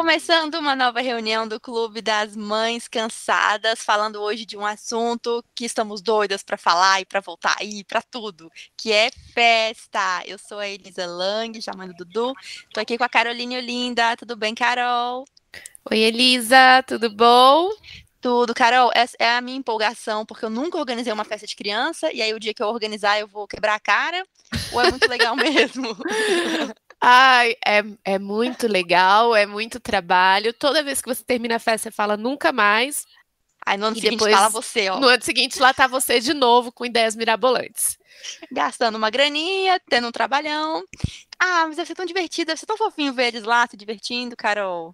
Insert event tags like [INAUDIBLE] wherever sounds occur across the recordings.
começando uma nova reunião do Clube das Mães Cansadas, falando hoje de um assunto que estamos doidas para falar e para voltar aí para tudo, que é festa. Eu sou a Elisa Lang, chamando Dudu. Estou aqui com a Caroline Olinda. Tudo bem, Carol? Oi, Elisa, tudo bom? Tudo, Carol, essa é a minha empolgação, porque eu nunca organizei uma festa de criança, e aí o dia que eu organizar eu vou quebrar a cara, ou é muito legal [LAUGHS] mesmo? Ai, é, é muito legal, é muito trabalho. Toda vez que você termina a festa, você fala nunca mais. Aí no ano seguinte depois, fala você, ó. No ano seguinte lá tá você de novo com ideias mirabolantes. Gastando uma graninha, tendo um trabalhão. Ah, mas deve ser tão divertido, deve ser tão fofinho ver eles lá se divertindo, Carol.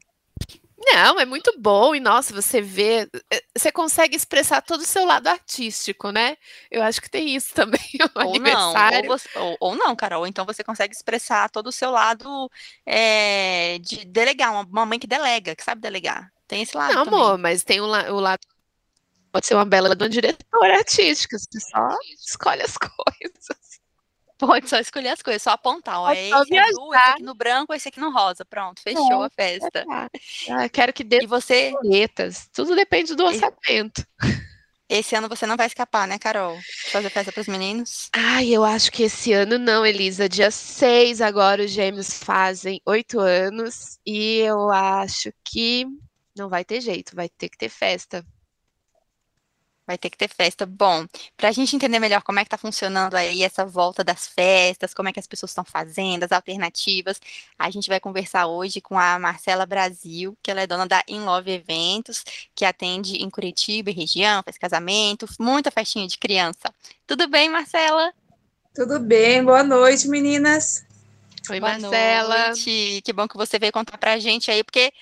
Não, é muito bom. E nossa, você vê, eh, você consegue expressar todo o seu lado artístico, né? Eu acho que tem isso [LAUGHS] também. O ou aniversário. Não, ou, você, ou, ou, não, Carol. Então você consegue expressar todo o seu lado é, de delegar, uma, uma, mãe que delega, que sabe delegar. Tem esse lado. Não, também. amor, mas tem o, o lado. Pode ser uma bela de uma diretora artística, você só escolhe as [LAUGHS] coisas. Pode só escolher as coisas, só apontar. Ó, esse azul, esse aqui no branco, esse aqui no rosa. Pronto, fechou é, a festa. É, quero que dê e você... boletas. Tudo depende do orçamento. Esse ano você não vai escapar, né, Carol? Fazer festa para os meninos? Ai, eu acho que esse ano não, Elisa. Dia 6 agora os gêmeos fazem oito anos. E eu acho que não vai ter jeito, vai ter que ter festa. Vai ter que ter festa. Bom, para a gente entender melhor como é que está funcionando aí essa volta das festas, como é que as pessoas estão fazendo, as alternativas, a gente vai conversar hoje com a Marcela Brasil, que ela é dona da In Love Eventos, que atende em Curitiba e região, faz casamento, muita festinha de criança. Tudo bem, Marcela? Tudo bem, boa noite, meninas. Oi, boa Marcela. Noite. Que bom que você veio contar para a gente aí, porque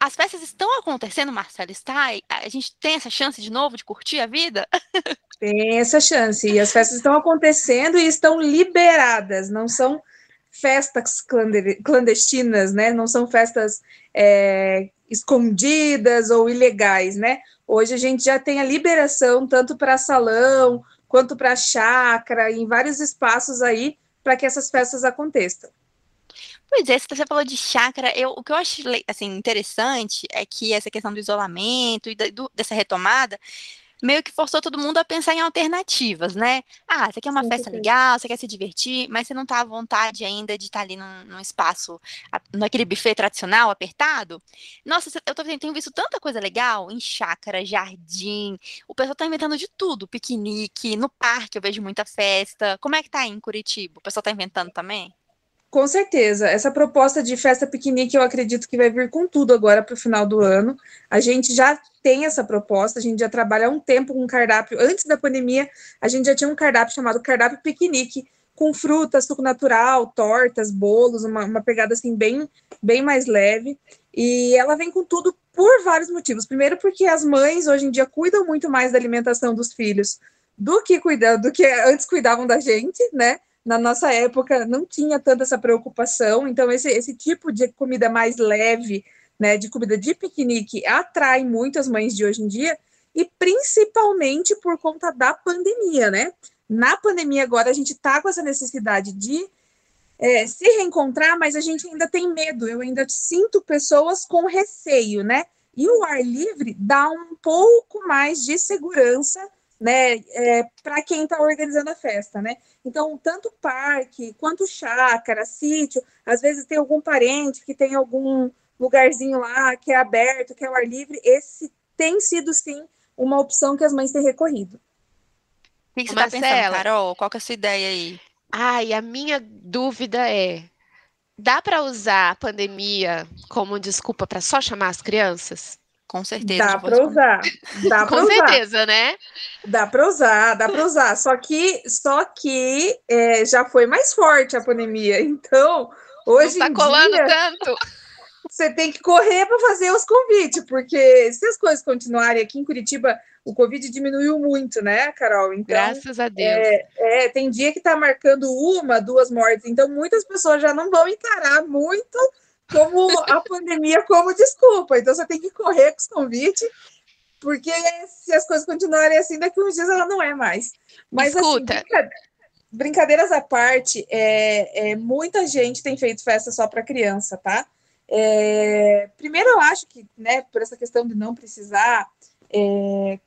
as festas estão acontecendo, Marcelo, está? A gente tem essa chance de novo de curtir a vida? [LAUGHS] Tem essa chance. E as festas estão acontecendo e estão liberadas, não são festas clandestinas, né? Não são festas é, escondidas ou ilegais, né? Hoje a gente já tem a liberação tanto para salão quanto para chácara, em vários espaços aí, para que essas festas aconteçam. Pois é, você falou de chácara, eu, o que eu acho assim, interessante é que essa questão do isolamento e do, dessa retomada meio que forçou todo mundo a pensar em alternativas, né? Ah, você quer uma Sim, festa legal, você quer se divertir, mas você não tá à vontade ainda de estar tá ali num, num, espaço, naquele buffet tradicional, apertado. Nossa, eu tô, tenho visto tanta coisa legal em chácara, jardim, o pessoal tá inventando de tudo, piquenique, no parque eu vejo muita festa. Como é que tá aí em Curitiba? O pessoal tá inventando também? Com certeza. Essa proposta de festa piquenique eu acredito que vai vir com tudo agora para o final do ano. A gente já tem essa proposta, a gente já trabalha há um tempo com cardápio. Antes da pandemia, a gente já tinha um cardápio chamado cardápio piquenique, com frutas, suco natural, tortas, bolos, uma, uma pegada assim bem, bem mais leve. E ela vem com tudo por vários motivos. Primeiro, porque as mães hoje em dia cuidam muito mais da alimentação dos filhos do que cuidando, do que antes cuidavam da gente, né? Na nossa época não tinha tanta essa preocupação, então esse, esse tipo de comida mais leve, né, de comida de piquenique, atrai muito as mães de hoje em dia, e principalmente por conta da pandemia, né? Na pandemia agora a gente tá com essa necessidade de é, se reencontrar, mas a gente ainda tem medo, eu ainda sinto pessoas com receio, né? E o ar livre dá um pouco mais de segurança né, é, para quem está organizando a festa, né? Então, tanto parque quanto chácara, sítio, às vezes tem algum parente que tem algum lugarzinho lá que é aberto, que é o ar livre, esse tem sido sim uma opção que as mães têm recorrido. O que você está pensando, Carol? Qual que é a sua ideia aí? Ai, a minha dúvida é: dá para usar a pandemia como desculpa para só chamar as crianças? Com certeza. Dá para usar. Dá [LAUGHS] Com certeza, né? Dá para usar, dá para usar. Só que, só que é, já foi mais forte a pandemia. Então, hoje Não tá colando dia, tanto. [LAUGHS] Você tem que correr para fazer os convites, porque se as coisas continuarem aqui em Curitiba, o Covid diminuiu muito, né, Carol? Então, Graças a Deus. É, é, tem dia que está marcando uma, duas mortes, então muitas pessoas já não vão encarar muito como a pandemia como desculpa. Então você tem que correr com os convites, porque se as coisas continuarem assim, daqui uns dias ela não é mais. Mas assim, Escuta. Assim, brincadeiras à parte, é, é, muita gente tem feito festa só para criança, tá? É, primeiro, eu acho que, né, por essa questão de não precisar é,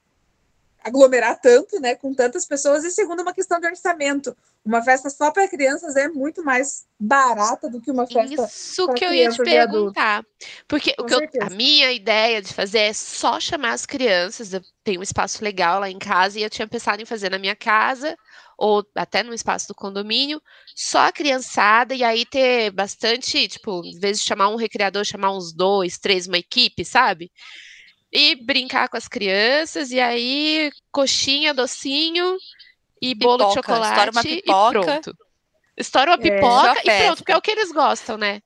aglomerar tanto, né, com tantas pessoas, e segundo, uma questão de orçamento. Uma festa só para crianças é muito mais barata do que uma festa Isso que eu ia te perguntar. Porque o que eu, a minha ideia de fazer é só chamar as crianças. Eu tenho um espaço legal lá em casa e eu tinha pensado em fazer na minha casa ou até no espaço do condomínio, só a criançada, e aí ter bastante, tipo, em vez de chamar um recreador, chamar uns dois, três, uma equipe, sabe? E brincar com as crianças, e aí coxinha, docinho e pipoca, bolo de chocolate uma pipoca. e pronto. Estoura uma é, pipoca é, e pronto, porque é o que eles gostam, né?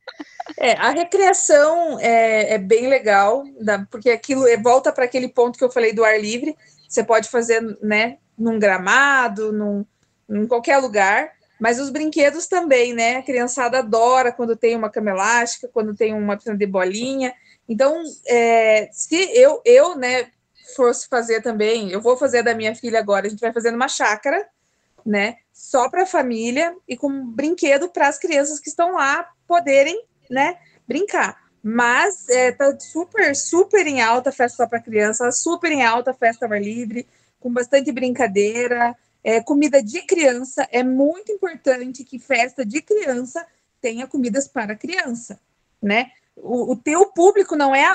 É, a recreação é, é bem legal, porque aquilo é, volta para aquele ponto que eu falei do ar livre. Você pode fazer, né, num gramado, num, em qualquer lugar. Mas os brinquedos também, né? A criançada adora quando tem uma cama elástica, quando tem uma piscina de bolinha. Então, é, se eu, eu, né, fosse fazer também, eu vou fazer da minha filha agora, a gente vai fazer numa chácara, né? Só para a família e com brinquedo para as crianças que estão lá poderem, né, brincar. Mas é, tá super, super em alta a festa só para criança, super em alta a festa ao ar livre, com bastante brincadeira. É, comida de criança é muito importante que festa de criança tenha comidas para criança, né? O, o teu público não é,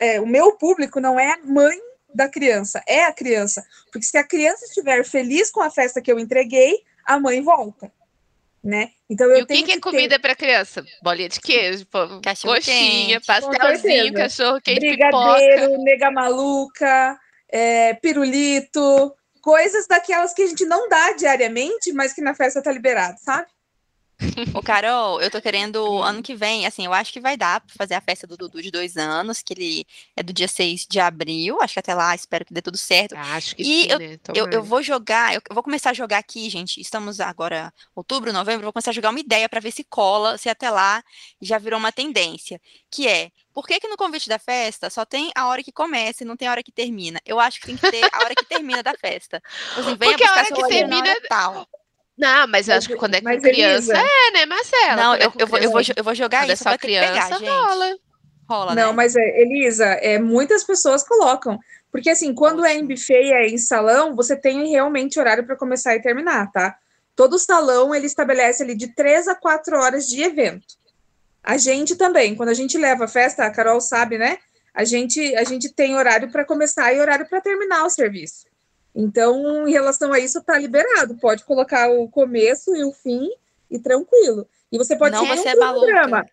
é, o meu público não é a mãe da criança, é a criança, porque se a criança estiver feliz com a festa que eu entreguei, a mãe volta, né? Então eu e o que, que é comida para criança? Bolinha de queijo, cachorro coxinha, pastelzinho, cachorro quente, brigadeiro, pipoca. nega maluca, é, pirulito, coisas daquelas que a gente não dá diariamente, mas que na festa tá liberado, sabe? Ô, Carol, eu tô querendo ano que vem, assim, eu acho que vai dar pra fazer a festa do Dudu de dois anos, que ele é do dia 6 de abril. Acho que até lá espero que dê tudo certo. Acho que e sim, eu, né? eu, eu, vou jogar, eu, vou começar a jogar aqui, gente. Estamos agora, outubro, novembro, vou começar a jogar uma ideia para ver se cola, se até lá já virou uma tendência. Que é por que, que no convite da festa só tem a hora que começa e não tem a hora que termina? Eu acho que tem que ter a hora que termina da festa. Tipo assim, venha Porque a hora que termina tal. Não, mas eu acho que quando é com criança, Elisa, é, né, Marcela? Não, eu, é eu, vou, eu, vou, eu vou jogar quando é isso, é só criança, pegar, gente. rola. Rola, Não, né? mas, é, Elisa, é, muitas pessoas colocam. Porque, assim, quando é em buffet e é em salão, você tem realmente horário para começar e terminar, tá? Todo salão, ele estabelece ali de três a quatro horas de evento. A gente também, quando a gente leva a festa, a Carol sabe, né? A gente, a gente tem horário para começar e horário para terminar o serviço. Então, em relação a isso, tá liberado. Pode colocar o começo e o fim e tranquilo. E você pode Não seguir um cronograma.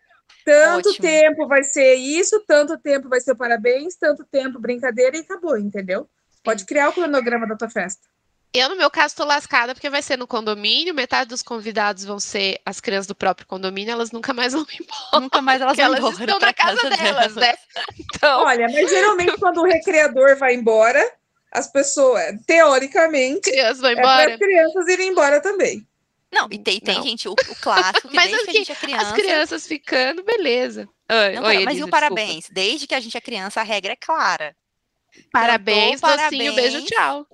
Tanto Ótimo. tempo vai ser isso, tanto tempo vai ser o parabéns, tanto tempo brincadeira e acabou, entendeu? Pode criar o cronograma da tua festa. Eu, no meu caso, estou lascada porque vai ser no condomínio, metade dos convidados vão ser as crianças do próprio condomínio, elas nunca mais vão embora. Nunca mais elas vão elas embora. estão na casa, casa delas, delas, né? Então... Olha, mas geralmente quando o recreador vai embora, as pessoas, teoricamente, crianças vão embora. é para as crianças irem embora também. Não, e tem, tem gente, o, o clássico, [LAUGHS] que mas desde que a gente é criança... As crianças ficando, beleza. Oi, não, oi, mas Elisa, e o parabéns? Desculpa. Desde que a gente é criança, a regra é clara. Parabéns, Cantou, docinho, parabéns. beijo, tchau.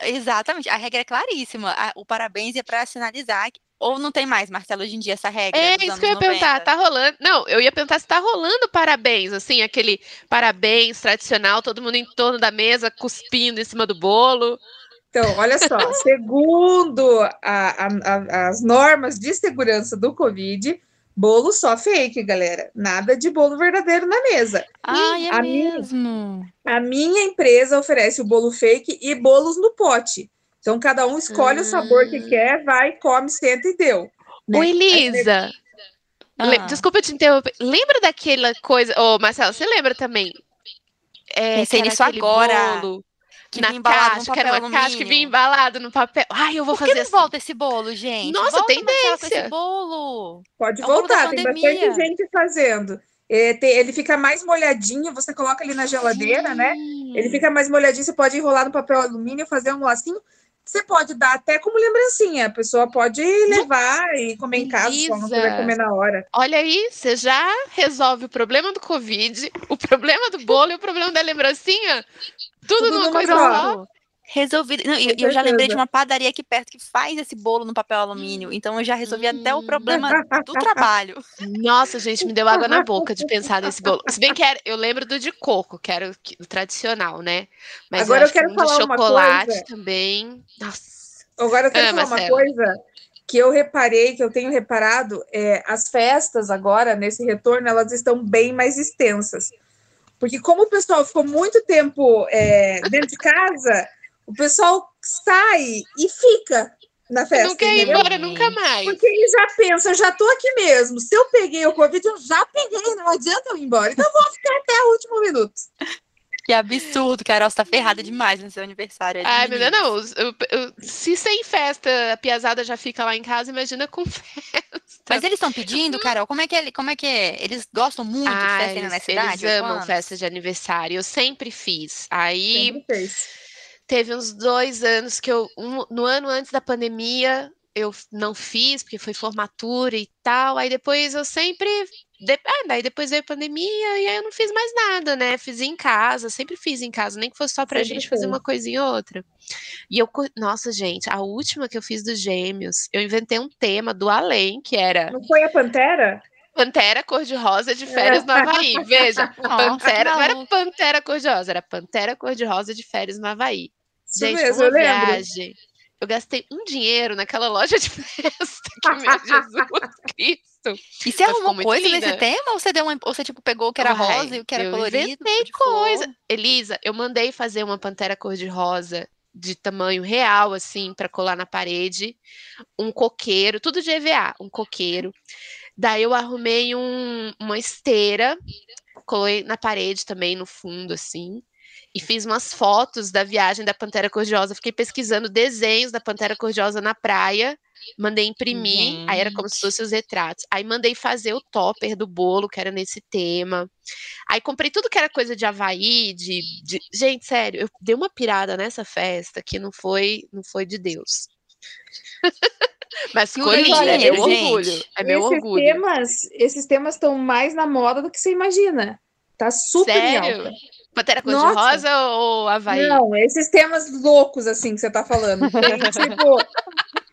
Exatamente, a regra é claríssima. o parabéns é para sinalizar ou não tem mais, Marcelo, hoje em dia, essa regra? É, isso que eu ia 90. perguntar. Tá rolando. Não, eu ia perguntar se tá rolando parabéns, assim, aquele parabéns tradicional, todo mundo em torno da mesa, cuspindo em cima do bolo. Então, olha só, [LAUGHS] segundo a, a, a, as normas de segurança do Covid, bolo só fake, galera. Nada de bolo verdadeiro na mesa. Ah, é mesmo? Minha, a minha empresa oferece o bolo fake e bolos no pote. Então, cada um escolhe o sabor que hum. quer, vai, come, senta e deu. Né? Ô, Elisa, ah. desculpa te interromper. Lembra daquela coisa. Ô, oh, Marcelo, você lembra também? É, Pensei nisso agora. Bolo que na caixa, que era uma caixa que vinha embalado no papel. Ai, eu vou Por fazer. Que não volta esse bolo, gente? Nossa, volta, tendência. Esse bolo. Pode é voltar, tem bastante gente fazendo. É, ele fica mais molhadinho, você coloca ali na geladeira, Sim. né? Ele fica mais molhadinho, você pode enrolar no papel alumínio, fazer um lacinho. Você pode dar até como lembrancinha. A pessoa pode levar e comer em casa, se não quiser comer na hora. Olha aí, você já resolve o problema do Covid, o problema do bolo e o problema da lembrancinha. Tudo, Tudo numa coisa só. Resolvido. Não, eu, eu, já lembrei de uma padaria aqui perto que faz esse bolo no papel alumínio. Então eu já resolvi hum. até o problema do trabalho. [LAUGHS] Nossa, gente, me deu água na boca de pensar nesse bolo. Se bem que era, eu lembro do de coco, que era o, o tradicional, né? Mas Agora eu, eu quero falar de chocolate uma também. Nossa. Agora eu quero ah, falar uma coisa que eu reparei, que eu tenho reparado, é, as festas agora, nesse retorno, elas estão bem mais extensas. Porque como o pessoal ficou muito tempo é, dentro de casa, o pessoal sai e fica na festa. Não quer ir embora nunca mais. Porque ele já pensa, eu já tô aqui mesmo. Se eu peguei o Covid, eu já peguei, não adianta eu ir embora. Então eu vou ficar até o último minuto. Que absurdo, Carol, você tá ferrada demais no seu aniversário. Ai, meu Deus, não. Eu, eu, se sem festa a piazada já fica lá em casa, imagina com [LAUGHS] festa. Mas eles estão pedindo, Carol, como é que ele, como é que é? Eles gostam muito ah, de festa eles, na cidade? Eles amam festa de aniversário. Eu sempre fiz. Aí sempre teve uns dois anos que eu, um, no ano antes da pandemia, eu não fiz, porque foi formatura e tal. Aí depois eu sempre de... Ah, daí depois veio a pandemia e aí eu não fiz mais nada, né? Fiz em casa, sempre fiz em casa, nem que fosse só pra sempre gente fazer uma coisinha ou outra. E eu, nossa, gente, a última que eu fiz dos Gêmeos, eu inventei um tema do além, que era. Não foi a Pantera? Pantera cor-de-rosa de férias no Havaí. [LAUGHS] Veja, Pantera, não era Pantera cor-de-rosa, era Pantera cor-de-rosa de férias no Havaí. Isso gente, mesmo, uma viagem. Eu gastei um dinheiro naquela loja de [LAUGHS] festa que, meu [LAUGHS] Jesus Cristo. E você arrumou coisa linda. nesse tema? Ou você, deu uma, ou você tipo, pegou o que era Ai, rosa e o que era eu colorido? Eu inventei coisa. Elisa, eu mandei fazer uma pantera cor-de-rosa de tamanho real, assim, para colar na parede. Um coqueiro, tudo de EVA, um coqueiro. Daí eu arrumei um, uma esteira, colei na parede também, no fundo, assim e fiz umas fotos da viagem da Pantera Cor-de-Rosa. Fiquei pesquisando desenhos da Pantera Cor-de-Rosa na praia, mandei imprimir, Gente. aí era como se fossem os retratos. Aí mandei fazer o topper do bolo, que era nesse tema. Aí comprei tudo que era coisa de Havaí, de, de... Gente, sério, eu dei uma pirada nessa festa que não foi, não foi de Deus. [LAUGHS] Mas ficou lindo, é meu orgulho. É meu esses orgulho. Temas, esses temas estão mais na moda do que você imagina. Tá super Sério? alta. Pantera cor-de-rosa ou Havaí? Não, esses temas loucos, assim, que você tá falando. [LAUGHS] Tipo,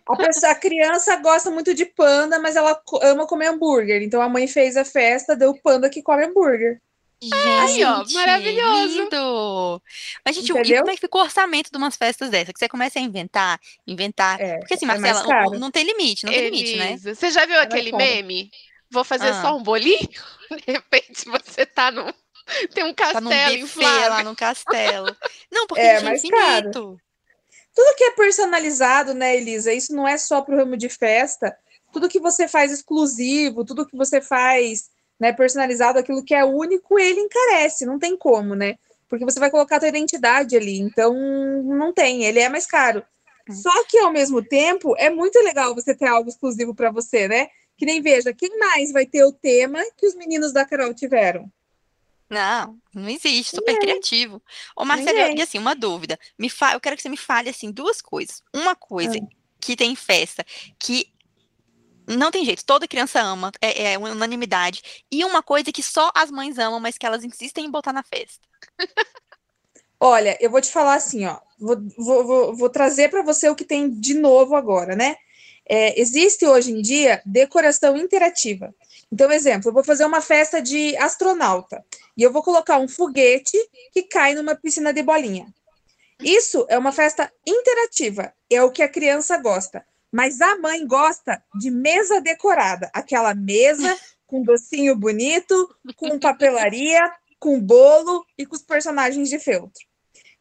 a, pessoa, a criança gosta muito de panda, mas ela ama comer hambúrguer. Então a mãe fez a festa, deu panda que come hambúrguer. Gente, Aí, ó, maravilhoso. Lindo. Mas, gente, Entendeu? e como é que fica o orçamento de umas festas dessas? Que você começa a inventar, inventar. É, Porque assim, é Marcela, não, não, tem limite, não tem limite, né? Você já viu é aquele meme? Vou fazer ah. só um bolinho? [LAUGHS] De repente você tá num [LAUGHS] tem um castelo tá inflável. lá no castelo. Não, porque é, é infinito. Tudo que é personalizado, né, Elisa? Isso não é só para o ramo de festa. Tudo que você faz exclusivo, tudo que você faz né, personalizado, aquilo que é único, ele encarece, não tem como, né? Porque você vai colocar a tua identidade ali, então não tem, ele é mais caro. Hum. Só que ao mesmo tempo é muito legal você ter algo exclusivo para você, né? Que nem veja, quem mais vai ter o tema que os meninos da Carol tiveram? Não, não existe, super criativo. Ô, Marcelo, e assim, uma dúvida. Me fa... Eu quero que você me fale assim duas coisas. Uma coisa ah. que tem festa que não tem jeito, toda criança ama, é, é unanimidade. E uma coisa que só as mães amam, mas que elas insistem em botar na festa. Olha, eu vou te falar assim, ó. Vou, vou, vou, vou trazer para você o que tem de novo agora, né? É, existe hoje em dia decoração interativa. Então, exemplo, eu vou fazer uma festa de astronauta e eu vou colocar um foguete que cai numa piscina de bolinha. Isso é uma festa interativa, é o que a criança gosta. Mas a mãe gosta de mesa decorada, aquela mesa com docinho bonito, com papelaria, com bolo e com os personagens de feltro.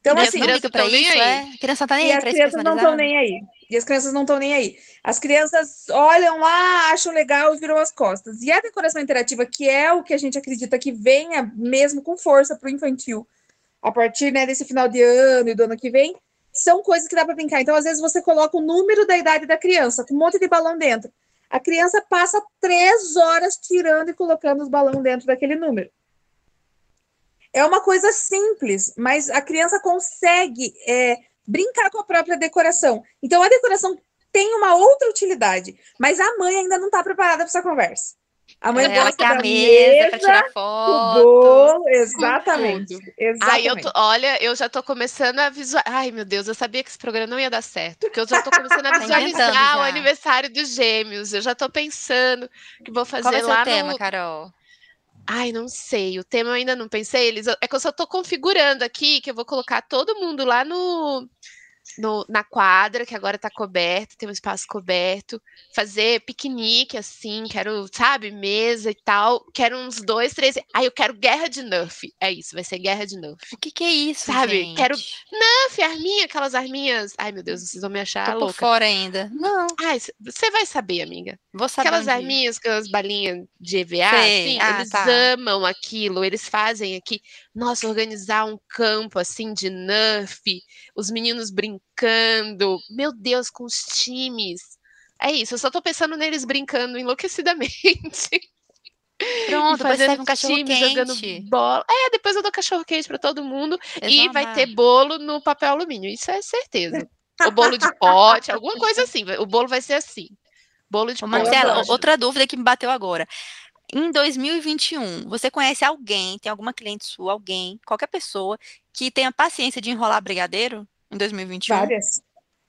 Então, assim, criança tá nem aí. É? A criança tá nem e aí. As crianças não estão nem aí. E as crianças não estão nem aí. As crianças olham lá, acham legal e viram as costas. E a decoração interativa, que é o que a gente acredita que venha mesmo com força para o infantil, a partir né, desse final de ano e do ano que vem, são coisas que dá para brincar. Então, às vezes, você coloca o número da idade da criança, com um monte de balão dentro. A criança passa três horas tirando e colocando os balões dentro daquele número. É uma coisa simples, mas a criança consegue é, brincar com a própria decoração. Então, a decoração tem uma outra utilidade, mas a mãe ainda não está preparada para essa conversa. A mãe ela gosta quer a da mesa, mesa tirar foto. bolo, exatamente. exatamente. Ai, eu tô- olha, eu já tô começando a visualizar. Ai, meu Deus, eu sabia que esse programa não ia dar certo. Porque eu já tô começando a [LAUGHS] Tá visualizar o aniversário dos gêmeos. Eu já tô pensando que vou fazer Qual vai ser lá o tema, no. Carol? Ai, não sei. O tema eu ainda não pensei. Eles... É que eu só tô configurando aqui que eu vou colocar todo mundo lá no. No- na quadra, que agora tá coberta, tem um espaço coberto, fazer piquenique, assim, quero, sabe, mesa e tal, quero uns dois, três, ai, eu quero guerra de Nerf, é isso, vai ser guerra de Nerf. O que que é isso, Sabe, gente? quero- Nerf, arminha, aquelas arminhas, ai meu Deus, vocês vão me achar Tô por louca. fora ainda. Não, Ai, você vai saber, amiga. vou saber Aquelas arminhas com as balinhas de EVA, Sei, assim, ah, eles tá. amam aquilo, eles fazem aqui, nossa, organizar um campo assim de Nerf, os meninos brincando, meu Deus, com os times. É isso, eu só tô pensando neles brincando enlouquecidamente. Pronto, fazendo um cachorro time, jogando quente. bola. É, depois eu dou cachorro quente pra todo mundo Eles e vai amar. ter bolo no papel alumínio, isso é certeza. O bolo de pote, alguma coisa assim. O bolo vai ser assim. Bolo de Ô, pote. Marcela, outra dúvida que me bateu agora. Em 2021, você conhece alguém, tem alguma cliente sua, alguém, qualquer pessoa, que tenha paciência de enrolar brigadeiro em 2021? Várias.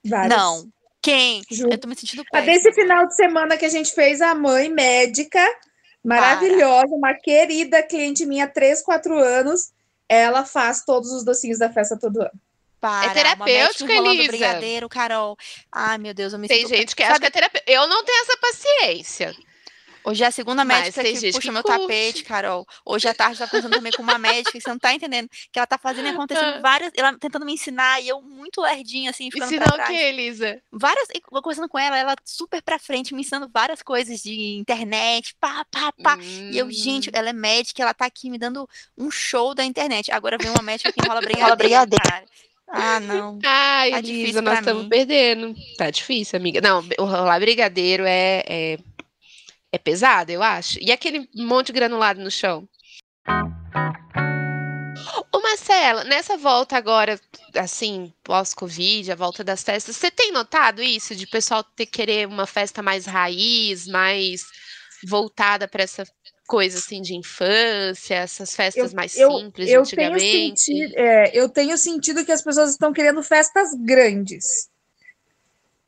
Várias. Não. Quem? Juro. Eu tô me sentindo A péssima. desse final de semana que a gente fez, a mãe médica, maravilhosa, uma querida cliente minha, 3, 4 anos, ela faz todos os docinhos da festa todo ano. Para, médica enrolando Elisa. brigadeiro, Carol. Ai, meu Deus, eu me Tem sinto... gente que acha que é terapia. Eu não tenho essa paciência. Hoje é a segunda Mas médica tem que puxa que meu curte. tapete, Carol. Hoje à tarde eu tava conversando também com uma médica que você não tá entendendo. Que ela tá fazendo e acontecendo Ah. várias. Ela tentando me ensinar e eu muito lerdinha, assim, ficando Ensinar pra o trás. que, Elisa? Várias. e eu Conversando com ela, ela super pra frente, me ensinando várias coisas de internet, pá, pá, pá. E eu, gente, Hum. ela é médica, ela tá aqui me dando um show da internet. Agora vem uma médica que enrola brigadeiro. Cara. Ah, não. Ai, Tá Elisa, nós estamos perdendo. Tá difícil, amiga. Não, o rolar brigadeiro é, é, é pesado, eu acho. E aquele monte de granulado no chão? Ô, Marcela, nessa volta agora, assim, pós-Covid, a volta das festas, você tem notado isso? De pessoal ter querer uma festa mais raiz, mais voltada para essa coisa, assim, de infância, essas festas mais eu, simples eu tenho antigamente? sentido, é, eu tenho sentido que as pessoas estão querendo festas grandes.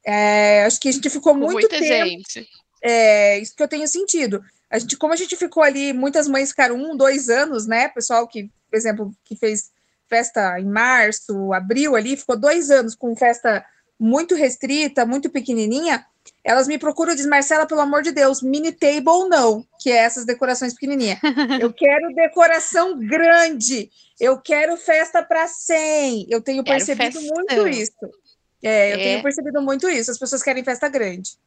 É, acho que a gente ficou muito muita tempo. gente. É isso que eu tenho sentido. A gente, como a gente ficou ali, muitas mães ficaram um, dois anos, né? Pessoal que, por exemplo, que fez festa em março, abril ali, ficou dois anos com festa muito restrita, muito pequenininha. Elas me procuram e dizem, Marcela, pelo amor de Deus, mini table não, que é essas decorações pequenininhas. [LAUGHS] Eu quero decoração grande. Eu quero festa para 100. Eu tenho Quero percebido festão. muito isso. É, eu É. tenho percebido muito isso. As pessoas querem festa grande.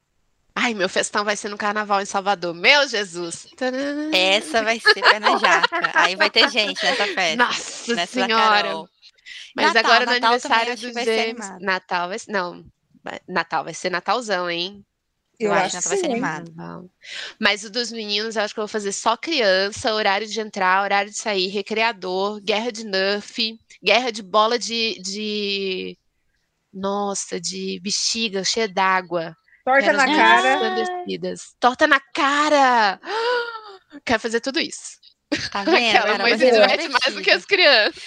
Ai, meu festão vai ser no carnaval em Salvador. Meu Jesus! Tadã! Essa vai ser pé na jaca. Aí vai ter gente nessa festa. Nossa Nessa senhora! Carol. Mas Natal, agora no Natal aniversário dos vai animado. Natal vai ser. Não. Natal vai ser Natalzão, hein? Eu, Eu acho acho que vai ser animado. Mas o dos meninos, eu acho que eu vou fazer só criança, horário de entrar, horário de sair, recreador, guerra de Nerf, guerra de bola de. de... Nossa, de bexiga cheia d'água. Torta na cara. Torta na cara! Quero fazer tudo isso. Tá vendo? [LAUGHS] Aquela diverte mais do que as crianças.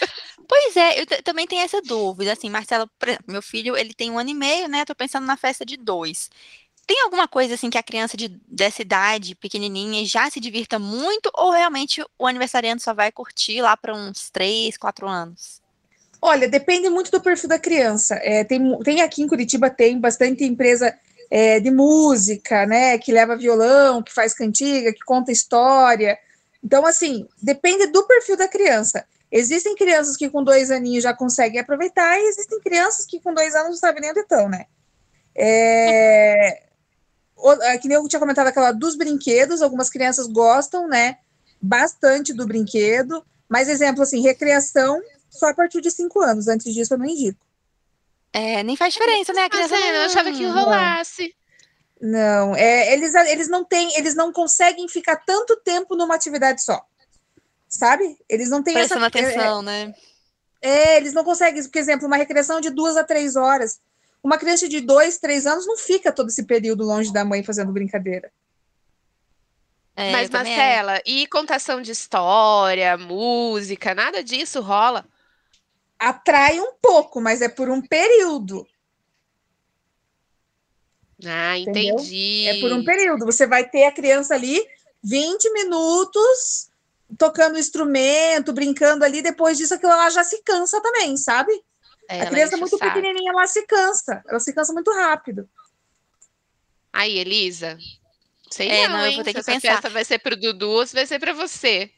Pois é, eu também tenho essa dúvida, assim, Marcela, por exemplo, meu filho, ele tem um ano e meio, né, tô pensando na festa de dois. Tem alguma coisa, assim, que a criança de, dessa idade, pequenininha, já se divirta muito, ou realmente o aniversariante só vai curtir lá para uns três, quatro anos? Olha, depende muito do perfil da criança. É, tem, tem aqui em Curitiba, tem bastante empresa é, de música, né? Que leva violão, que faz cantiga, que conta história. Então, assim, depende do perfil da criança. Existem crianças que com dois aninhos já conseguem aproveitar, e existem crianças que com dois anos não sabem nem onde estão, né? É, é, que nem eu tinha comentado aquela dos brinquedos, algumas crianças gostam, né? Bastante do brinquedo. Mas, exemplo, assim, recreação só a partir de cinco anos. Antes disso, eu não indico. É, nem faz diferença, né, a Mas criança é, eu achava que não- rolasse. Não, é, eles, eles não têm, eles não conseguem ficar tanto tempo numa atividade só. Sabe? Eles não têm Prestando essa. é, atenção, né? É, eles não conseguem, por exemplo, uma recreação de duas a três horas. Uma criança de dois, três anos não fica todo esse período longe da mãe fazendo brincadeira. É, Mas, Marcela, e contação de história, música, nada disso rola? Atrai um pouco, mas é por um período. Ah, entendi. Entendeu? É por um período. Você vai ter a criança ali 20 minutos tocando instrumento, brincando ali. Depois disso, aquilo ela já se cansa também, sabe? É, a criança muito pequenininha, ela se cansa. Ela se cansa muito rápido. Aí, Elisa, Sei é, não, não eu vou ter se que essa pensar. vai ser pro Dudu ou se vai ser para você.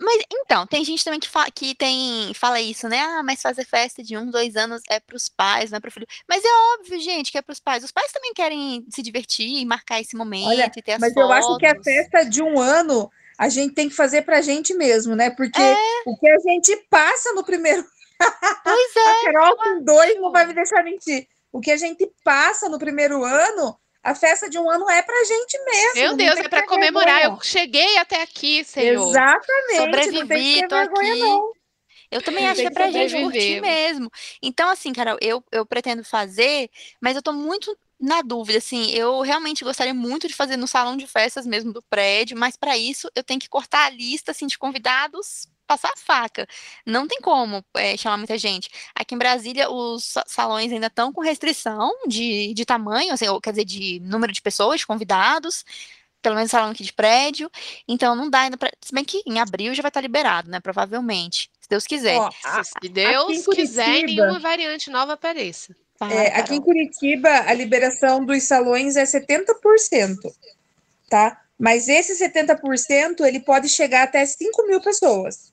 Mas então, tem gente também que, fala, que tem, fala isso, né? Ah, mas fazer festa de um, dois anos é para os pais, não é para o filho. Mas é óbvio, gente, que é para os pais. Os pais também querem se divertir e marcar esse momento Olha, e ter as Mas fotos. eu acho que a festa de um ano a gente tem que fazer para a gente mesmo, né? Porque é. o que a gente passa no primeiro. Pois [LAUGHS] é. a Carol com dois não vai me deixar mentir. O que a gente passa no primeiro ano a festa de um ano é pra gente mesmo. Meu Deus, é para comemorar. Vergonha. Eu cheguei até aqui, Senhor. Exatamente. Sobrevivi, tô vergonha, aqui. Não. Eu também acho que é pra gente curtir mesmo. Então, assim, Carol, eu, eu pretendo fazer, mas eu tô muito na dúvida, assim, eu realmente gostaria muito de fazer no salão de festas mesmo do prédio, mas para isso eu tenho que cortar a lista, assim, de convidados passar a faca. Não tem como é, chamar muita gente. Aqui em Brasília, os salões ainda estão com restrição de, de tamanho, assim, ou, quer dizer, de número de pessoas, de convidados, pelo menos salão aqui de prédio. Então, não dá ainda para. Se bem que em abril já vai estar liberado, né? Provavelmente. Se Deus quiser. Ó, se Deus quiser, nenhuma variante nova apareça. É, aqui em Curitiba, a liberação dos salões é 70%, tá? Mas esse 70% ele pode chegar até 5 mil pessoas.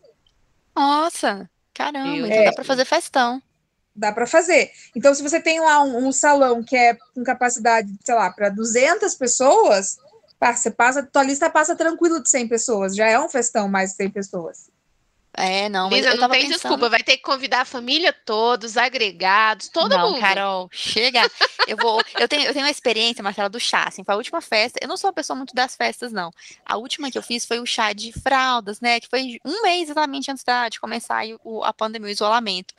Nossa, caramba, então é, dá para fazer festão. Dá para fazer. Então, se você tem lá um, um, salão que é com capacidade, sei lá, para 200 pessoas, você passa, tua lista passa tranquilo de 100 pessoas. Já é um festão mais de 100 pessoas. É, não, mas Lisa, eu não tem pensando... desculpa, vai ter que convidar a família toda, os agregados, todo não, mundo. Carol, chega. Eu vou, eu tenho, eu tenho uma experiência, Marcela, do chá, assim, foi a última festa. Eu não sou uma pessoa muito das festas, não. A última que eu fiz foi o chá de fraldas, né? Que foi um mês exatamente antes da, de começar o, a pandemia, o isolamento.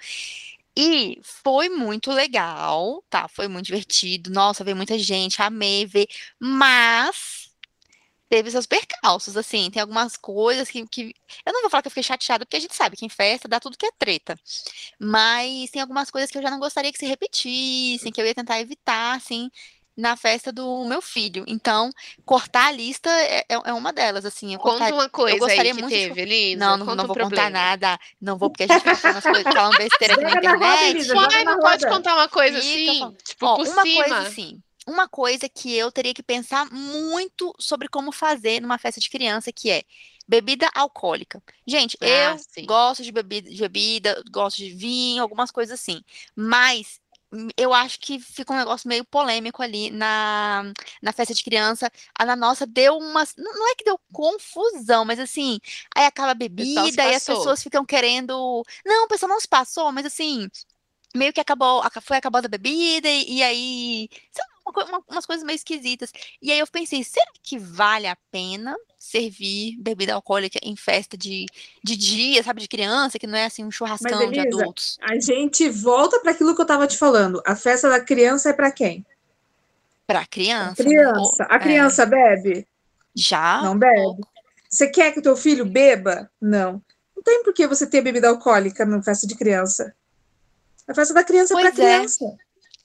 E foi muito legal, tá? Foi muito divertido. Nossa, veio muita gente, amei ver. Mas teve seus percalços, assim, tem algumas coisas que, que, eu não vou falar que eu fiquei chateada, porque a gente sabe que em festa dá tudo que é treta, mas tem algumas coisas que eu já não gostaria que se repetissem, que eu ia tentar evitar, assim, na festa do meu filho. Então, cortar a lista é, é, é uma delas, assim. Eu Conta uma coisa eu gostaria aí que muito teve, de... Não, não, não vou contar nada. Não vou, porque a gente vai falar umas coisas, falando besteira aqui na internet. Uai, não pode contar uma coisa assim? Tipo, Ó, uma cima. coisa assim uma coisa que eu teria que pensar muito sobre como fazer numa festa de criança, que é bebida alcoólica. Gente, ah, eu sim. gosto de bebida, de bebida, gosto de vinho, algumas coisas assim. Mas eu acho que fica um negócio meio polêmico ali na, na festa de criança. A na nossa deu umas. Não é que deu confusão, mas assim, aí acaba a bebida e as pessoas ficam querendo. Não, o pessoal não se passou, mas assim, meio que acabou, foi acabando a bebida e, e aí. Sei uma, umas coisas meio esquisitas. E aí eu pensei, será que vale a pena servir bebida alcoólica em festa de, de dia, sabe, de criança, que não é assim um churrascão Mas, Elisa, de adultos? A gente volta para aquilo que eu estava te falando. A festa da criança é para quem? Para criança. Né? Criança. A criança é... bebe? Já. Não bebe. Você quer que o teu filho beba? Não. Não tem por que você ter bebida alcoólica na festa de criança. A festa da criança pois é para criança.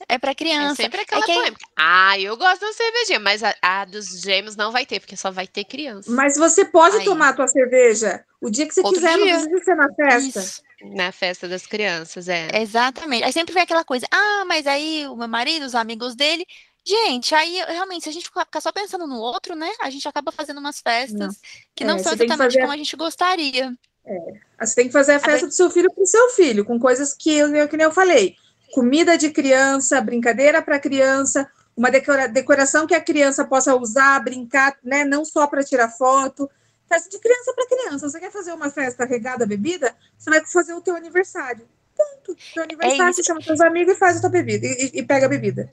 É para criança. É sempre aquela é que... polêmica. Ah, eu gosto da cervejinha, mas a, a, dos gêmeos não vai ter, porque só vai ter criança. Mas você pode Aí. tomar a tua cerveja o dia que você Outro quiser, dia. não precisa ser na festa. Isso. Na festa das crianças, é. Exatamente. Aí sempre vem aquela coisa, ah, mas aí o meu marido, os amigos dele. Gente, aí realmente, se a gente ficar só pensando no outro, né? A gente acaba fazendo umas festas não. que não é, são exatamente fazer... como a gente gostaria. É. Você tem que fazer a festa a... do seu filho para o seu filho, com coisas que, que nem eu falei comida de criança, brincadeira para criança, uma decora, decoração que a criança possa usar, brincar, né? Não só para tirar foto. Festa de criança para criança. Você quer fazer uma festa regada a bebida? Você vai fazer o teu aniversário. Ponto. Teu aniversário, é você chama seus amigos e faz a tua bebida. E, e, pega a bebida.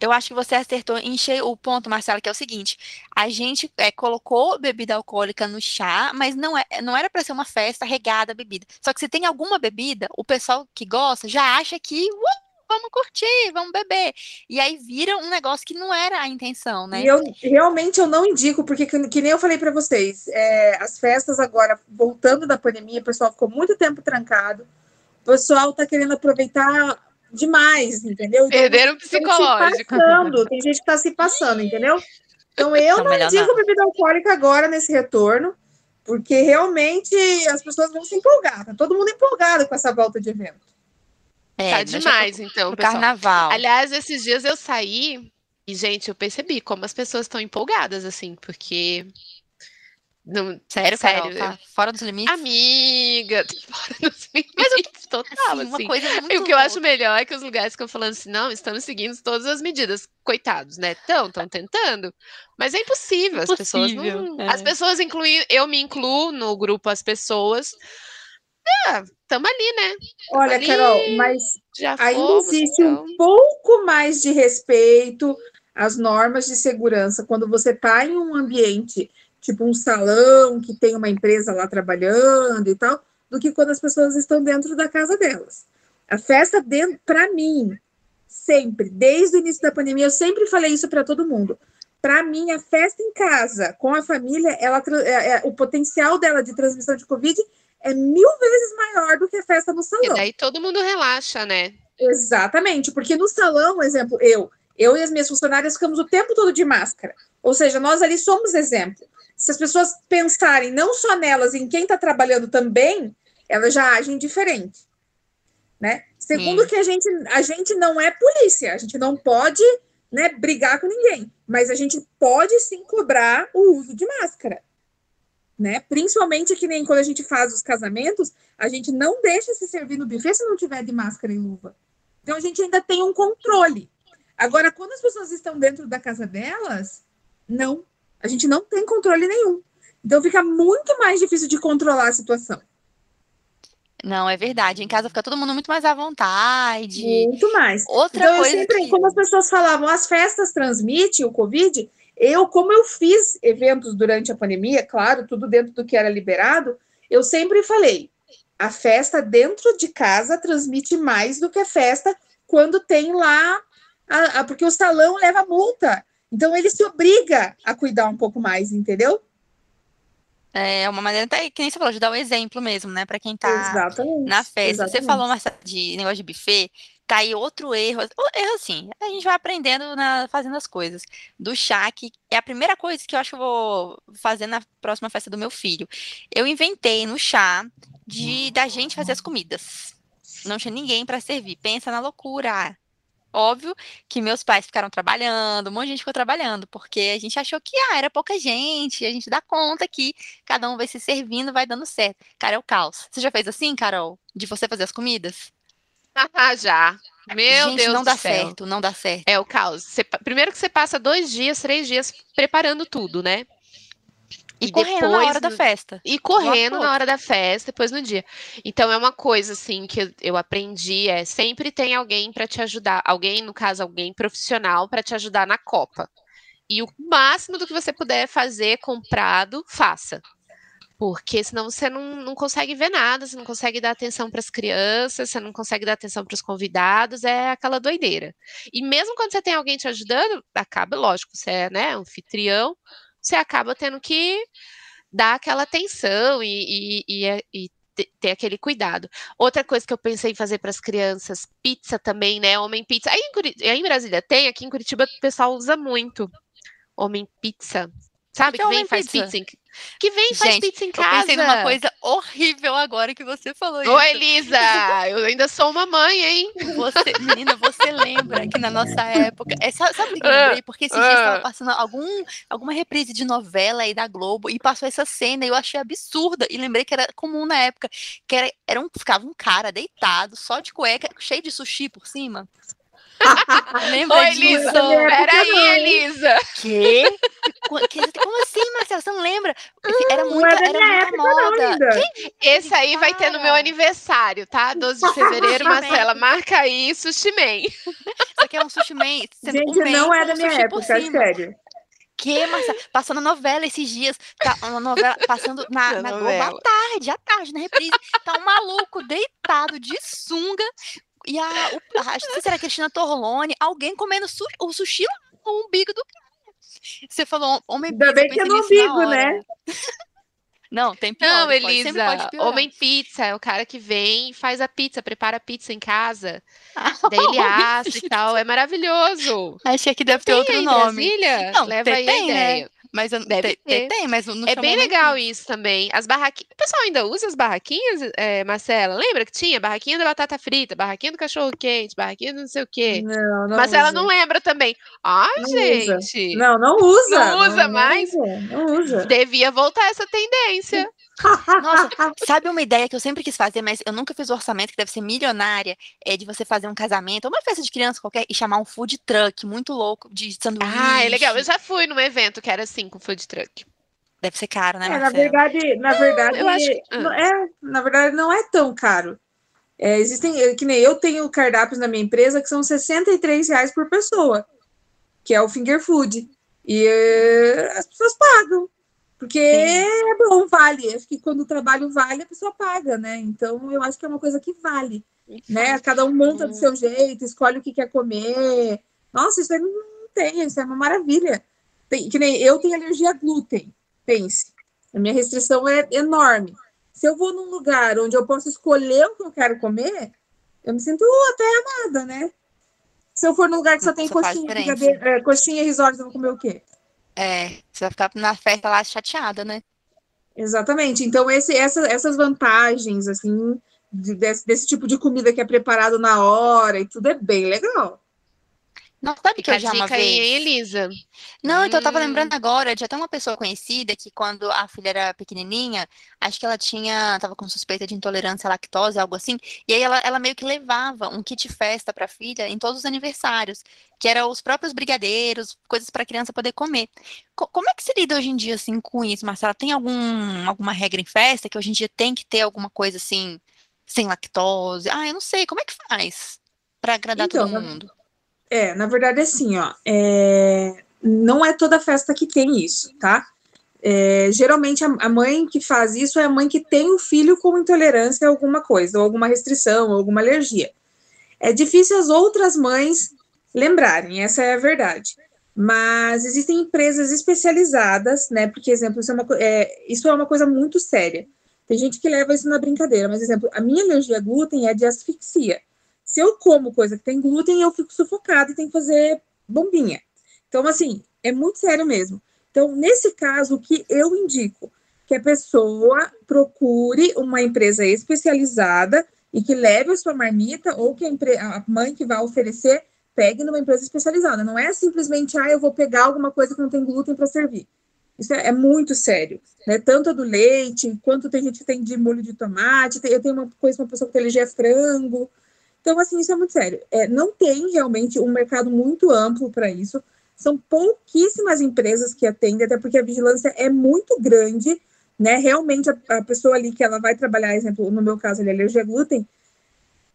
Eu acho que você acertou em cheio o ponto, Marcelo, que é o seguinte: a gente é, colocou bebida alcoólica no chá, mas não, é, não era para ser uma festa regada a bebida. Só que se tem alguma bebida, o pessoal que gosta já acha que uh, vamos curtir, vamos beber. E aí vira um negócio que não era a intenção, né? E eu realmente eu não indico, porque que, que nem eu falei para vocês, é, as festas agora, voltando da pandemia, o pessoal ficou muito tempo trancado, o pessoal tá querendo aproveitar demais, entendeu? Então, Perderam o psicológico. Passando, tem gente que tá se passando, entendeu? Então eu não indico bebida alcoólica agora nesse retorno, porque realmente as pessoas vão se empolgar, tá todo mundo empolgado com essa volta de evento. É, tá demais, então. Pro carnaval. Aliás, esses dias eu saí e, gente, eu percebi como as pessoas estão empolgadas, assim, porque não, sério, sério. Carol, tá fora dos limites? Amiga, [LAUGHS] fora dos limites. Mas eu tô total, assim, assim. Coisa muito o que eu acho melhor é que os lugares ficam falando assim, não, estamos seguindo todas as medidas. Coitados, né? Estão, estão tentando. Mas é impossível. As pessoas não. É. As pessoas incluem. Eu me incluo no grupo As Pessoas. É, estamos ali, né? Tamo Olha, ali, Carol, mas ainda fomos, existe então... um pouco mais de respeito às normas de segurança quando você está em um ambiente tipo um salão que tem uma empresa lá trabalhando e tal, do que quando as pessoas estão dentro da casa delas. A festa, para mim, sempre, desde o início da pandemia, eu sempre falei isso para todo mundo. Para mim, a festa em casa, com a família, ela, é, é, o potencial dela de transmissão de Covid é mil vezes maior do que a festa no salão. E daí todo mundo relaxa, né? Exatamente, porque no salão, exemplo, eu, eu e as minhas funcionárias ficamos o tempo todo de máscara. Ou seja, nós ali somos exemplo se as pessoas pensarem não só nelas, em quem está trabalhando também, elas já agem diferente. Né? Segundo Sim. que a gente, a gente não é polícia, a gente não pode né, brigar com ninguém, mas a gente pode sim cobrar o uso de máscara. Né? Principalmente que nem quando a gente faz os casamentos, a gente não deixa se servir no buffet se não tiver de máscara e luva. Então a gente ainda tem um controle. Agora, quando as pessoas estão dentro da casa delas, não a gente não tem controle nenhum. Então fica muito mais difícil de controlar a situação. Não, é verdade. Em casa fica todo mundo muito mais à vontade. Muito mais. Outra então, coisa. Sempre, que... Como as pessoas falavam, as festas transmitem o Covid. Eu, como eu fiz eventos durante a pandemia, claro, tudo dentro do que era liberado, eu sempre falei: a festa dentro de casa transmite mais do que a festa quando tem lá. A, a, porque o salão leva multa. Então ele se obriga a cuidar um pouco mais, entendeu? É uma maneira até que nem você falou, de dar o um exemplo mesmo, né, para quem tá exatamente, na festa. Exatamente. Você falou, Marcelo, de negócio de buffet, tá aí outro erro, erro assim, a gente vai aprendendo na, fazendo as coisas. Do chá, que é a primeira coisa que eu acho que eu vou fazer na próxima festa do meu filho. Eu inventei no chá de da gente fazer as comidas. Não tinha ninguém para servir. Pensa na loucura. Óbvio que meus pais ficaram trabalhando, um monte de gente ficou trabalhando, porque a gente achou que ah, era pouca gente, a gente dá conta que cada um vai se servindo, vai dando certo. Cara, é o caos. Você já fez assim, Carol? De você fazer as comidas? Ah, [LAUGHS] já. Meu gente, Deus não dá céu. certo, não dá certo. É o caos. Você, primeiro que você passa dois dias, três dias preparando tudo, né? E, e correndo depois, na hora da festa. E correndo na hora da festa, depois no dia. Então é uma coisa assim que eu aprendi é sempre tem alguém para te ajudar, alguém no caso alguém profissional para te ajudar na Copa. E o máximo do que você puder fazer comprado, faça. Porque senão você não, não consegue ver nada, você não consegue dar atenção para as crianças, você não consegue dar atenção para os convidados, é aquela doideira. E mesmo quando você tem alguém te ajudando, acaba, lógico, você é né, anfitrião, você acaba tendo que dar aquela atenção e, e, e, e ter aquele cuidado. Outra coisa que eu pensei em fazer para as crianças, pizza também, né? Homem pizza. Aí em, aí em Brasília tem, aqui em Curitiba o pessoal usa muito. Homem pizza. Sabe? Que, que vem e faz pizza. pizza em, que vem e faz Gente, pizza em casa. Eu pensei numa coisa horrível agora que você falou isso. Ô, Elisa, eu ainda sou uma mãe, hein? Você, menina, você lembra que na nossa época. É, sabe o que eu lembrei? Porque esses dias estava passando algum, alguma reprise de novela aí da Globo e passou essa cena e eu achei absurda. E lembrei que era comum na época. Que era, era um, ficava um cara deitado, só de cueca, cheio de sushi por cima. [LAUGHS] Lembra Oi, disso? Elisa. Peraí, Elisa. Que? Como assim, Marcelo? Você não lembra? Era muita, era muita moda. Esse aí vai ter no meu aniversário, tá? 12 de [LAUGHS] fevereiro, Marcela. Marca aí, Sushi Man. Isso aqui é um Sushi Man. Gente, um não é da minha época, sério que, Marcelo? Passou na novela esses dias. Tá uma novela passando na, na Globo à tarde, à tarde, na reprise. Tá um maluco deitado de sunga, e a, o, a, não sei se era a Cristina Torlone, alguém comendo su, o sushi no umbigo do cara. Você falou homem Ainda bem que é no umbigo, né? [LAUGHS] Não, tem pior. Não, Elisa, homem pizza é o cara que vem, faz a pizza, prepara a pizza em casa. Ah, daí ele assa e tal, é maravilhoso. Achei que deve ter tem outro nome. Brasília? Não, Leva tem, aí a né? ideia. Né? Mas eu, Deve tem, tem, mas não É bem legal isso também. As barraquinhas. O pessoal ainda usa as barraquinhas, é, Marcela? Lembra que tinha? Barraquinha da batata frita, barraquinha do cachorro quente, barraquinha do não sei o quê. Não, não Marcela usa. não lembra também. Ai, não gente. Usa. Não, não usa. Não usa não, mais. Não usa. Devia voltar essa tendência. Nossa, [LAUGHS] sabe uma ideia que eu sempre quis fazer, mas eu nunca fiz o orçamento, que deve ser milionária, é de você fazer um casamento, ou uma festa de criança qualquer, e chamar um food truck muito louco de sanduíche. Ah, é legal. Eu já fui num evento que era assim, com food truck. Deve ser caro, né, é, na verdade, na verdade, eu acho que... Ah. é, na verdade, não é tão caro. É, existem, é, que nem eu tenho cardápios na minha empresa que são 63 reais por pessoa, que é o finger food. E uh, as pessoas pagam. Porque Sim. é bom, vale. Acho que quando o trabalho vale, a pessoa paga, né? Então, eu acho que é uma coisa que vale. Né? Cada um monta do seu jeito, escolhe o que quer comer. Nossa, isso aí não tem, isso é uma maravilha. Tem, que nem eu tenho alergia a glúten, pense. A minha restrição é enorme. Se eu vou num lugar onde eu posso escolher o que eu quero comer, eu me sinto até amada, né? Se eu for num lugar que só tem coxinha, é, coxinha e risório, eu vou comer o quê? É, você vai ficar na festa lá chateada, né? Exatamente. Então, esse, essa, essas vantagens, assim, de, desse, desse tipo de comida que é preparado na hora e tudo é bem legal. Não, sabe que eu já uma vez... aí, Elisa. Não, hum. então eu tava hum. lembrando agora de até uma pessoa conhecida que quando a filha era pequenininha, acho que ela tinha, tava com suspeita de intolerância à lactose, algo assim, e aí ela, ela meio que levava um kit festa pra filha em todos os aniversários, que eram os próprios brigadeiros, coisas pra criança poder comer. Co como é que se lida hoje em dia, assim, com isso, Marcela? Tem algum, alguma regra em festa que hoje em dia tem que ter alguma coisa, assim, sem lactose? Ah, eu não sei, como é que faz para agradar então, todo mundo? É, na verdade, assim, ó, é, não é toda festa que tem isso, tá? É, geralmente a, a, mãe que faz isso é a mãe que tem o filho com intolerância a alguma coisa, ou alguma restrição, ou alguma alergia. É difícil as outras mães lembrarem, essa é a verdade. Mas existem empresas especializadas, né? Porque, exemplo, isso é uma, é, isso é uma coisa muito séria. Tem gente que leva isso na brincadeira, mas, exemplo, a minha alergia a glúten é de asfixia se eu como coisa que tem glúten, eu fico sufocada e tenho que fazer bombinha. Então, assim, é muito sério mesmo. Então, nesse caso, o que eu indico? Que a pessoa procure uma empresa especializada e que leve a sua marmita, ou que a, a mãe que vai oferecer pegue numa empresa especializada. Não é simplesmente, ah, eu vou pegar alguma coisa que não tem glúten para servir. Isso é, é, muito sério, né? Tanto a do leite, quanto tem gente que tem de molho de tomate. Tem, eu tenho uma coisa, uma pessoa que tem alergia a frango. Então, assim, isso é muito sério. É, não tem realmente um mercado muito amplo para isso. São pouquíssimas empresas que atendem, até porque a vigilância é muito grande, né? Realmente, a, a pessoa ali que ela vai trabalhar, exemplo, no meu caso, ele é alergia a glúten,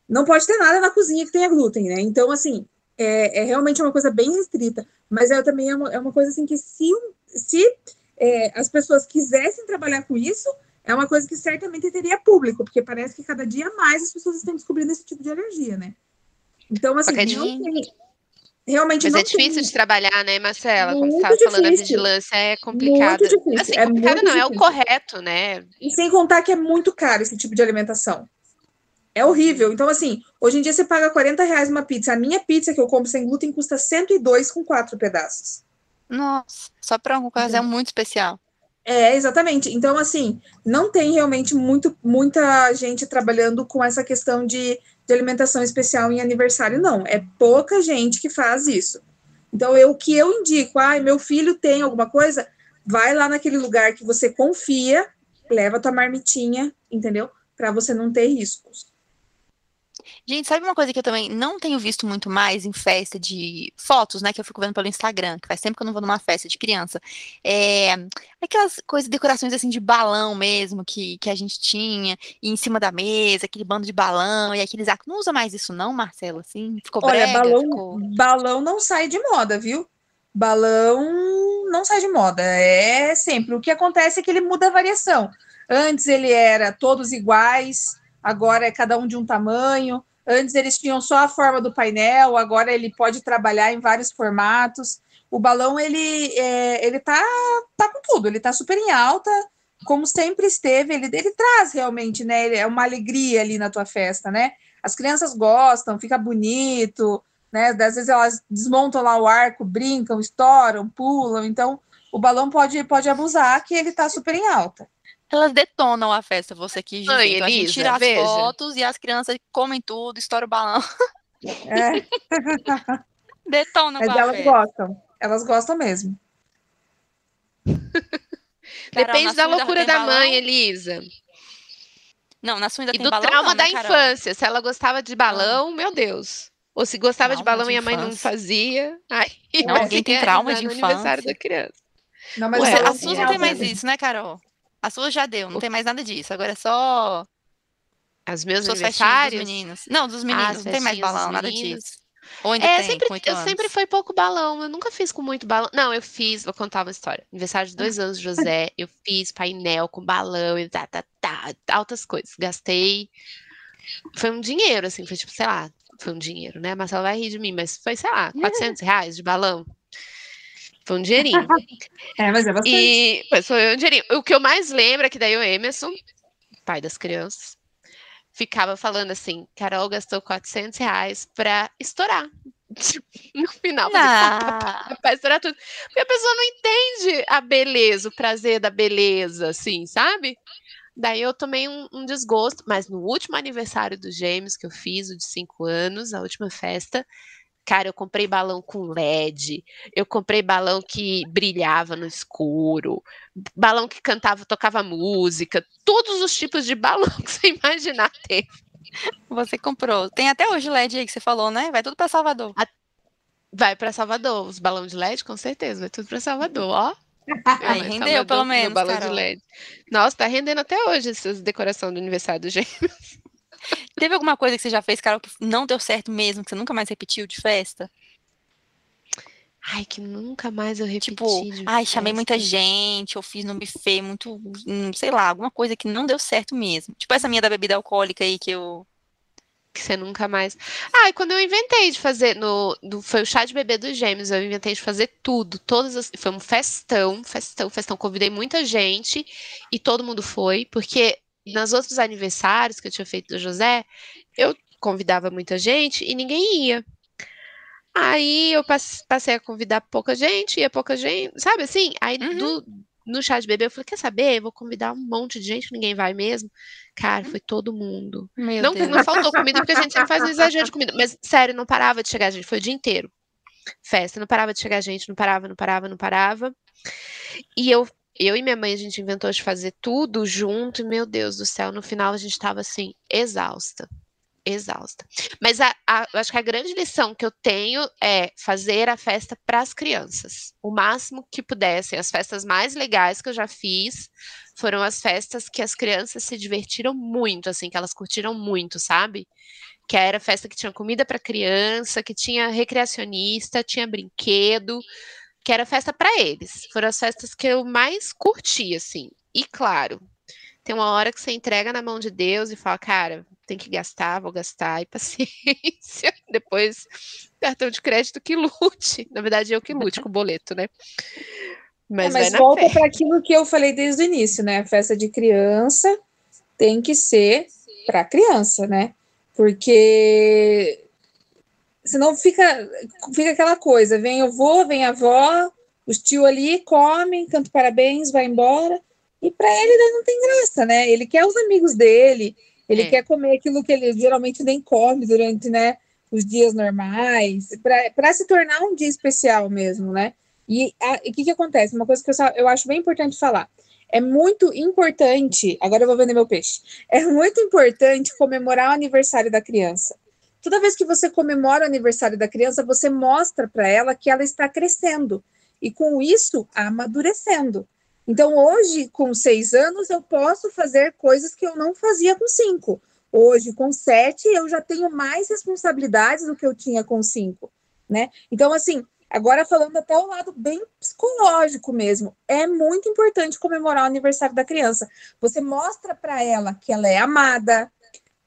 não pode ter nada na cozinha que tenha glúten, né? Então, assim, é, é realmente uma coisa bem restrita. Mas é também é uma, é uma coisa assim que se, se é, as pessoas quisessem trabalhar com isso, é uma coisa que certamente teria público, porque parece que cada dia mais as pessoas estão descobrindo esse tipo de alergia, né? Então, assim, é não tem, realmente Mas não é difícil tem. de trabalhar, né, Marcela? Como você estava falando, a vigilância é complicada. Muito difícil. Assim, é complicado muito não, difícil. é o correto, né? E sem contar que é muito caro esse tipo de alimentação. É horrível. Então, assim, hoje em dia você paga 40 reais uma pizza. A minha pizza que eu compro sem glúten custa 102 com quatro pedaços. Nossa, só para uma ocasião muito especial. É, exatamente. Então, assim, não tem realmente muito, muita gente trabalhando com essa questão de, de alimentação especial em aniversário, não. É pouca gente que faz isso. Então, o que eu indico, ah, meu filho tem alguma coisa, vai lá naquele lugar que você confia, leva tua marmitinha, entendeu? Para você não ter riscos. Gente, sabe uma coisa que eu também não tenho visto muito mais em festa de fotos, né? Que eu fico vendo pelo Instagram, que faz tempo que eu não vou numa festa de criança. É, aquelas coisas, decorações assim de balão mesmo que, que a gente tinha, e em cima da mesa, aquele bando de balão, e aqueles arcos. Não usa mais isso, não, Marcelo? Assim, ficou Olha, brega, balão, ficou... balão não sai de moda, viu? Balão não sai de moda. É sempre. O que acontece é que ele muda a variação. Antes ele era todos iguais, agora é cada um de um tamanho. Antes eles tinham só a forma do painel, agora ele pode trabalhar em vários formatos. O balão ele é, ele tá, tá com tudo, ele tá super em alta, como sempre esteve. Ele, ele traz realmente, né? Ele é uma alegria ali na tua festa, né? As crianças gostam, fica bonito, né? Às vezes elas desmontam lá o arco, brincam, estouram, pulam. Então o balão pode, pode abusar que ele tá super em alta. Elas detonam a festa, você que então, a gente tira as veja. fotos e as crianças comem tudo, estoura o balão. [LAUGHS] É. detonam Mas elas festa. gostam. Elas gostam mesmo. [LAUGHS] Depende da loucura da balão? mãe, Elisa. Não, na sua ainda e tem do balão, trauma não, da né, infância. Se ela gostava de balão, ah. meu Deus. Ou se gostava trauma de balão de e a mãe não fazia. Aí, não, [LAUGHS] alguém tem trauma de infância. aniversário da criança. Não, mas Ué, a sua não tem mais isso, né, Carol? A sua já deu, não tem mais nada disso. Agora é só. As meus aniversários? Dos meninos. Não, dos meninos. As não tem mais balão, nada disso. Ou ainda é, tem, sempre, eu anos? sempre foi pouco balão. Eu nunca fiz com muito balão. Não, eu fiz, vou contar uma história. Aniversário de dois anos, José. [LAUGHS] Eu fiz painel com balão e tá, tá, tá, altas coisas. Gastei. Foi um dinheiro, assim, foi tipo, sei lá, foi um dinheiro, né? A Marcela vai rir de mim, mas foi, sei lá, 400 reais de balão. Foi um dinheirinho. [LAUGHS] é, mas é bastante. E mas foi um dinheirinho. O que eu mais lembro é que daí o Emerson, pai das crianças, ficava falando assim: Carol gastou 400 reais pra estourar. [LAUGHS] No final, ah. pra estourar tudo. Porque a pessoa não entende a beleza, o prazer da beleza, assim, sabe? Daí eu tomei um, um, desgosto, mas no último aniversário dos gêmeos que eu fiz, o de cinco anos, a última festa, Cara, eu comprei balão com LED, eu comprei balão que brilhava no escuro, balão que cantava, tocava música, todos os tipos de balão que você [LAUGHS] imaginar ter. Você comprou. Tem até hoje LED aí que você falou, né? Vai tudo para Salvador. A... Vai para Salvador. Os balões de LED, com certeza, vai tudo para Salvador, ó. [LAUGHS] Aí rendeu, Salvador, pelo menos. Balão Carol. de LED. Nossa, tá rendendo até hoje essa decoração do aniversário do Gêmeos. Teve alguma coisa que você já fez, Carol, que não deu certo mesmo, que você nunca mais repetiu de festa? Ai, que nunca mais eu repeti. Tipo, ai, chamei muita gente, eu fiz no buffet muito, hum, sei lá, alguma coisa que não deu certo mesmo. Tipo essa minha da bebida alcoólica aí que eu. Que você nunca mais. Ah, e quando eu inventei de fazer no, no. Foi o chá de bebê dos gêmeos, eu inventei de fazer tudo. Todas as, Foi um festão, festão, festão. Convidei muita gente e todo mundo foi, porque nos outros aniversários que eu tinha feito do José, eu convidava muita gente e ninguém ia. Aí eu passei a convidar pouca gente, ia pouca gente, sabe assim? Aí uhum. do, no chá de bebê eu falei, quer saber? Eu vou convidar um monte de gente, ninguém vai mesmo. Cara, foi todo mundo. Meu não, Deus. não faltou comida, porque a gente sempre faz um exagero de comida. Mas, sério, não parava de chegar gente, foi o dia inteiro. Festa, não parava de chegar gente, não parava, não parava, não parava. E eu eu e minha mãe, a gente inventou de fazer tudo junto, e meu Deus do céu, no final a gente estava assim, exausta. Exausta. Mas a, a, acho que a grande lição que eu tenho é fazer a festa para as crianças. O máximo que pudessem. As festas mais legais que eu já fiz foram as festas que as crianças se divertiram muito, assim, que elas curtiram muito, sabe? Que era festa que tinha comida para criança, que tinha recreacionista, tinha brinquedo, que era festa para eles. Foram as festas que eu mais curti, assim. E claro, tem uma hora que você entrega na mão de Deus e fala, cara, tem que gastar, vou gastar, e [LAUGHS] paciência. Depois, cartão de crédito que lute. Na verdade, eu que lute com o boleto, né? Mas, é, mas volta para aquilo que eu falei desde o início, né? A festa de criança tem que ser para criança, né? Porque senão fica, fica aquela coisa, vem o vô, vem a avó, os tio ali comem, canto parabéns, vai embora, e para ele não tem graça, né? Ele quer os amigos dele, ele é. quer comer aquilo que ele geralmente nem come durante, né, os dias normais, para se tornar um dia especial mesmo, né? E o que, que acontece? Uma coisa que eu, eu acho bem importante falar. É muito importante, agora eu vou vender meu peixe. É muito importante comemorar o aniversário da criança toda vez que você comemora o aniversário da criança, você mostra para ela que ela está crescendo e com isso amadurecendo. Então, hoje, com seis anos, eu posso fazer coisas que eu não fazia com cinco. Hoje, com sete, eu já tenho mais responsabilidades do que eu tinha com cinco, né? Então, assim, agora falando até o lado bem psicológico mesmo, é muito importante comemorar o aniversário da criança. Você mostra para ela que ela é amada,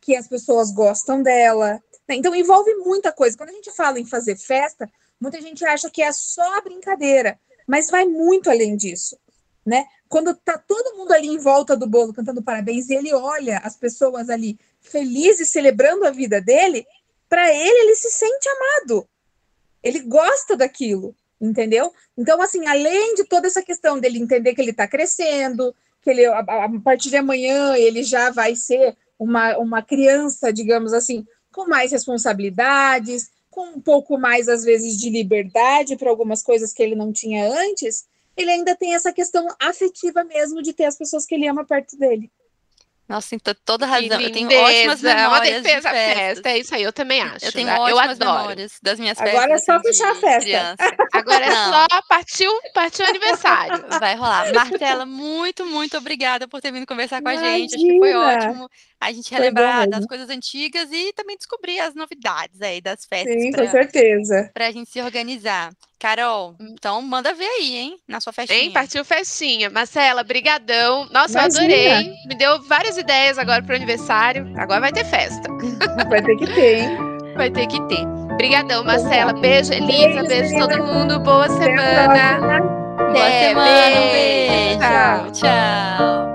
que as pessoas gostam dela? Então envolve muita coisa. Quando a gente fala em fazer festa, muita gente acha que é só brincadeira, mas vai muito além disso. Né? Quando tá todo mundo ali em volta do bolo cantando parabéns e ele olha as pessoas ali felizes celebrando a vida dele, para ele ele se sente amado. Ele gosta daquilo, entendeu? Então assim, além de toda essa questão dele entender que ele está crescendo, que ele a, a partir de amanhã ele já vai ser uma, uma criança, digamos assim, com mais responsabilidades, com um pouco mais, às vezes, de liberdade para algumas coisas que ele não tinha antes, ele ainda tem essa questão afetiva mesmo de ter as pessoas que ele ama perto dele. Nossa, tem toda razão. Eu tenho ótimas memórias de festa. festa. É isso aí, eu também acho. Eu tenho ótimas eu adoro. memórias das minhas festas. Agora é só fechar a festa. Criança. [LAUGHS] Agora é só partiu, partiu aniversário. Vai rolar. Martela, muito, muito obrigada por ter vindo conversar com Imagina. a gente. Acho que foi ótimo a gente relembrar das coisas antigas e também descobrir as novidades aí das festas. Sim, pra, com certeza. Pra gente se organizar. Carol, hum. então manda ver aí, hein, na sua festinha. Hein, partiu festinha. Marcela, brigadão. Nossa, Imagina. eu adorei. Me deu várias ideias agora pro aniversário. Agora vai ter festa. [LAUGHS] Vai ter que ter, hein? Vai ter que ter. Brigadão, Marcela. Beijo, Elisa. Beijo, beijo todo mundo. Boa semana. Boa semana. Beijo. Um beijo. Tchau. Tchau.